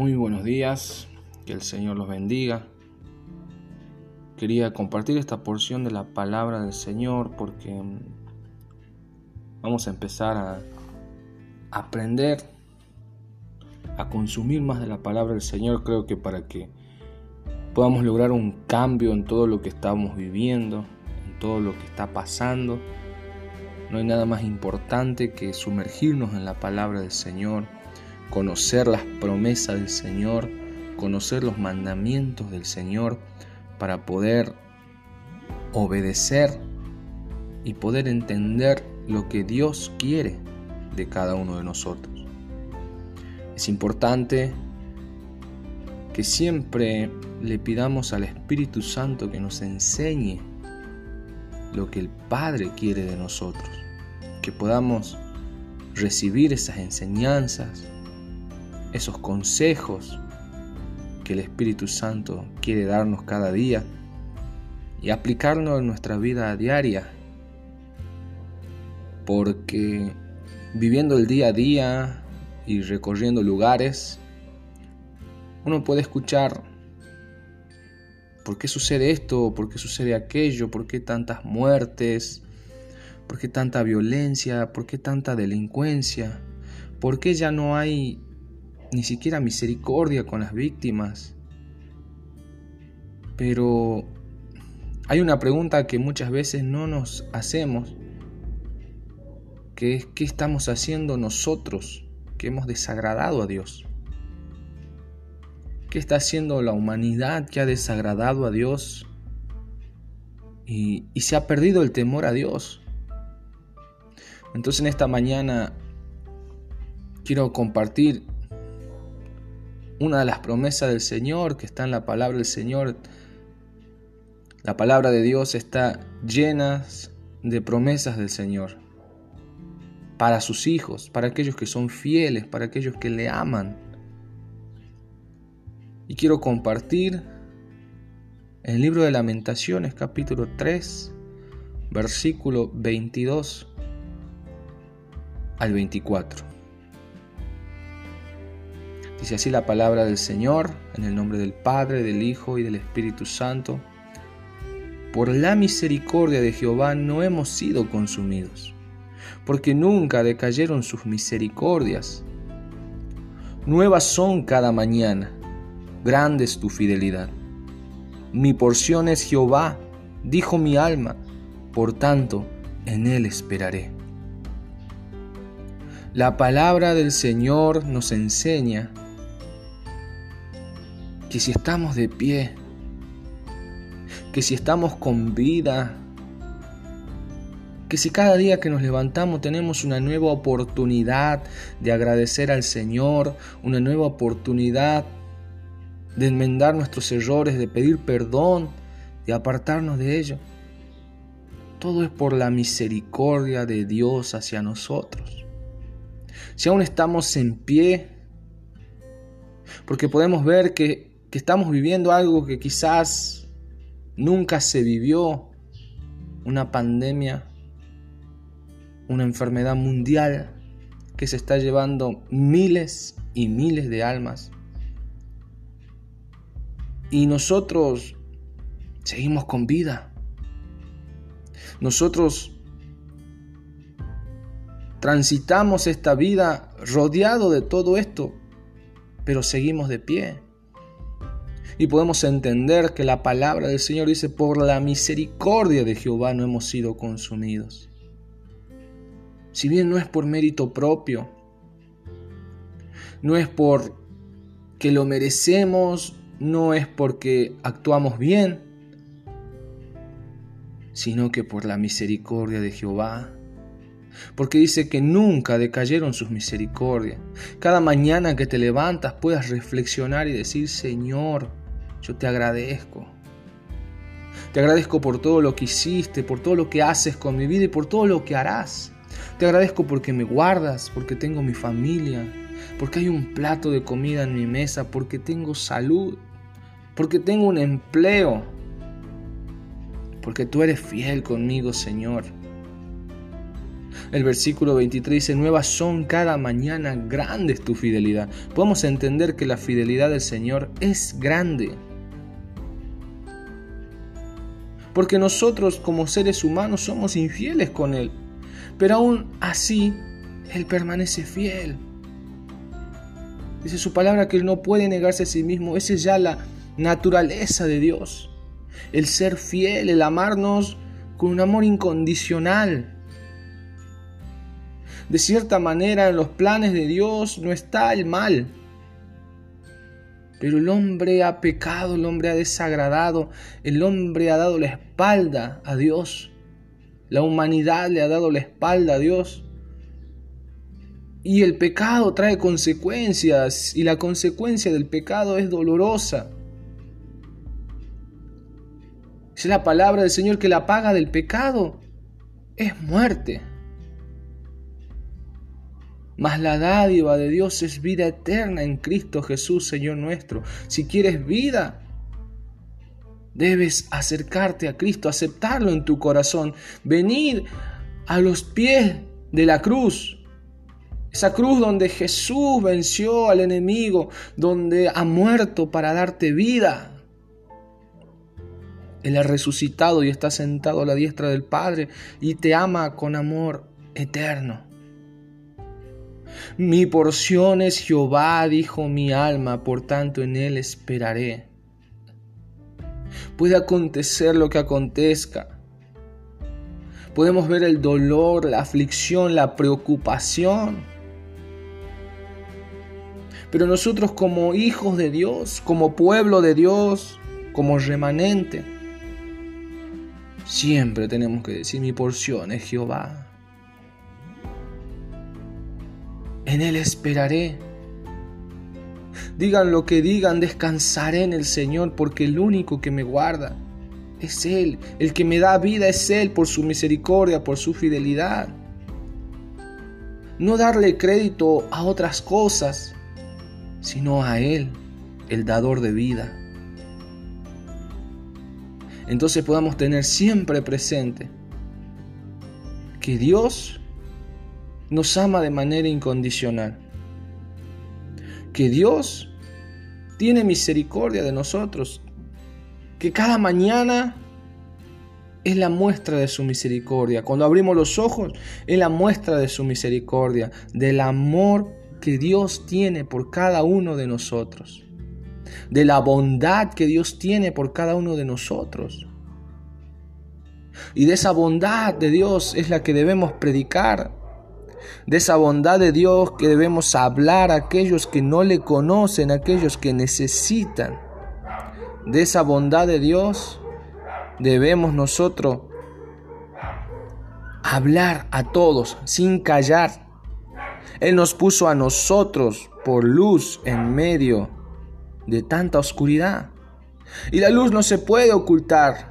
Muy buenos días, que el Señor los bendiga. Quería compartir esta porción de la palabra del Señor porque mm, vamos a empezar a aprender a consumir más de la palabra del Señor, creo que para que podamos lograr un cambio en todo lo que estamos viviendo, en todo lo que está pasando. No hay nada más importante que sumergirnos en la palabra del Señor, conocer las promesas del Señor, conocer los mandamientos del Señor para poder obedecer y poder entender lo que Dios quiere de cada uno de nosotros. Es importante que siempre le pidamos al Espíritu Santo que nos enseñe lo que el Padre quiere de nosotros, que podamos recibir esas enseñanzas, esos consejos que el Espíritu Santo quiere darnos cada día y aplicarlo en nuestra vida diaria. Porque viviendo el día a día y recorriendo lugares, uno puede escuchar por qué sucede esto, por qué sucede aquello, por qué tantas muertes, por qué tanta violencia, por qué tanta delincuencia, por qué ya no hay ni siquiera misericordia con las víctimas. Pero hay una pregunta que muchas veces no nos hacemos, que es ¿qué estamos haciendo nosotros que hemos desagradado a Dios? ¿Qué está haciendo la humanidad que ha desagradado a Dios y, y se ha perdido el temor a Dios? Entonces en esta mañana quiero compartir una de las promesas del Señor que está en la palabra del Señor. La palabra de Dios está llena de promesas del Señor para sus hijos, para aquellos que son fieles, para aquellos que le aman. Y quiero compartir el libro de lamentaciones capítulo 3, versículo 22 al 24. Dice así la palabra del Señor, en el nombre del Padre, del Hijo y del Espíritu Santo. Por la misericordia de Jehová no hemos sido consumidos, porque nunca decayeron sus misericordias. Nuevas son cada mañana, grande es tu fidelidad. Mi porción es Jehová, dijo mi alma, por tanto en él esperaré. La palabra del Señor nos enseña que si estamos de pie, que si estamos con vida, que si cada día que nos levantamos tenemos una nueva oportunidad de agradecer al Señor, una nueva oportunidad de enmendar nuestros errores, de pedir perdón, de apartarnos de ello. Todo es por la misericordia de Dios hacia nosotros. Si aún estamos en pie, porque podemos ver que que estamos viviendo algo que quizás nunca se vivió, una pandemia, una enfermedad mundial que se está llevando miles y miles de almas. Y nosotros seguimos con vida. Nosotros transitamos esta vida rodeado de todo esto, pero seguimos de pie y podemos entender que la palabra del Señor dice, por la misericordia de Jehová no hemos sido consumidos. Si bien no es por mérito propio, no es por que lo merecemos, no es porque actuamos bien, sino que por la misericordia de Jehová. Porque dice que nunca decayeron sus misericordias. Cada mañana que te levantas puedas reflexionar y decir, Señor, yo te agradezco. Te agradezco por todo lo que hiciste, por todo lo que haces con mi vida y por todo lo que harás. Te agradezco porque me guardas, porque tengo mi familia, porque hay un plato de comida en mi mesa, porque tengo salud, porque tengo un empleo, porque tú eres fiel conmigo, Señor. El versículo 23 dice, nuevas son cada mañana, grande es tu fidelidad. Podemos entender que la fidelidad del Señor es grande. Porque nosotros como seres humanos somos infieles con Él. Pero aún así, Él permanece fiel. Dice su palabra que Él no puede negarse a sí mismo. Esa es ya la naturaleza de Dios. El ser fiel, el amarnos con un amor incondicional. De cierta manera, en los planes de Dios no está el mal. Pero el hombre ha pecado, el hombre ha desagradado, el hombre ha dado la espalda a Dios. La humanidad le ha dado la espalda a Dios. Y el pecado trae consecuencias y la consecuencia del pecado es dolorosa. Es la palabra del Señor que la paga del pecado es muerte. Mas la dádiva de Dios es vida eterna en Cristo Jesús, Señor nuestro. Si quieres vida, debes acercarte a Cristo, aceptarlo en tu corazón, venir a los pies de la cruz. Esa cruz donde Jesús venció al enemigo, donde ha muerto para darte vida. Él ha resucitado y está sentado a la diestra del Padre y te ama con amor eterno. Mi porción es Jehová, dijo mi alma, por tanto en él esperaré. Puede acontecer lo que acontezca. Podemos ver el dolor, la aflicción, la preocupación. Pero nosotros como hijos de Dios, como pueblo de Dios, como remanente, siempre tenemos que decir mi porción es Jehová. En Él esperaré. Digan lo que digan, descansaré en el Señor, porque el único que me guarda es Él. El que me da vida es Él por su misericordia, por su fidelidad. No darle crédito a otras cosas, sino a Él, el dador de vida. Entonces podamos tener siempre presente que Dios nos ama de manera incondicional. Que Dios tiene misericordia de nosotros. Que cada mañana es la muestra de su misericordia. Cuando abrimos los ojos es la muestra de su misericordia, del amor que Dios tiene por cada uno de nosotros, de la bondad que Dios tiene por cada uno de nosotros. Y de esa bondad de Dios es la que debemos predicar de esa bondad de Dios que debemos hablar a aquellos que no le conocen, a aquellos que necesitan. De esa bondad de Dios debemos nosotros hablar a todos sin callar. Él nos puso a nosotros por luz en medio de tanta oscuridad. Y la luz no se puede ocultar.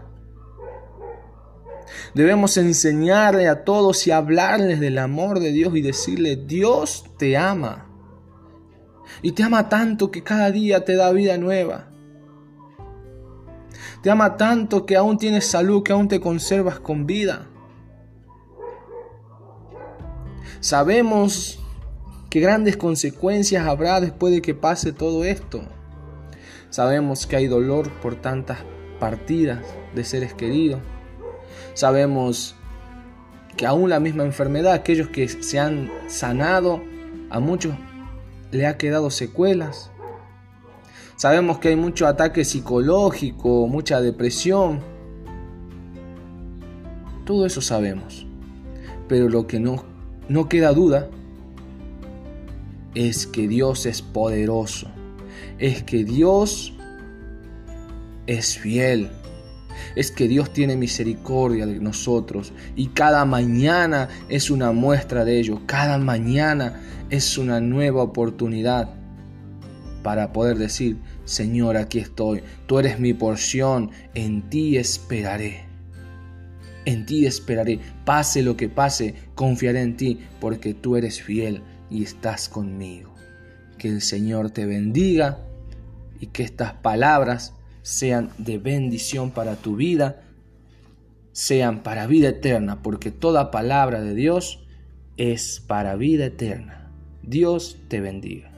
Debemos enseñarle a todos y hablarles del amor de Dios y decirle, Dios te ama. Y te ama tanto que cada día te da vida nueva. Te ama tanto que aún tienes salud, que aún te conservas con vida. Sabemos que grandes consecuencias habrá después de que pase todo esto. Sabemos que hay dolor por tantas partidas de seres queridos. Sabemos que aún la misma enfermedad, aquellos que se han sanado, a muchos le ha quedado secuelas. Sabemos que hay mucho ataque psicológico, mucha depresión. Todo eso sabemos. Pero lo que no, no queda duda es que Dios es poderoso. Es que Dios es fiel es que Dios tiene misericordia de nosotros y cada mañana es una muestra de ello, cada mañana es una nueva oportunidad para poder decir, Señor, aquí estoy, tú eres mi porción, en ti esperaré. En ti esperaré, pase lo que pase, confiaré en ti, porque tú eres fiel y estás conmigo. Que el Señor te bendiga y que estas palabras sean de bendición para tu vida, sean para vida eterna, porque toda palabra de Dios es para vida eterna. Dios te bendiga.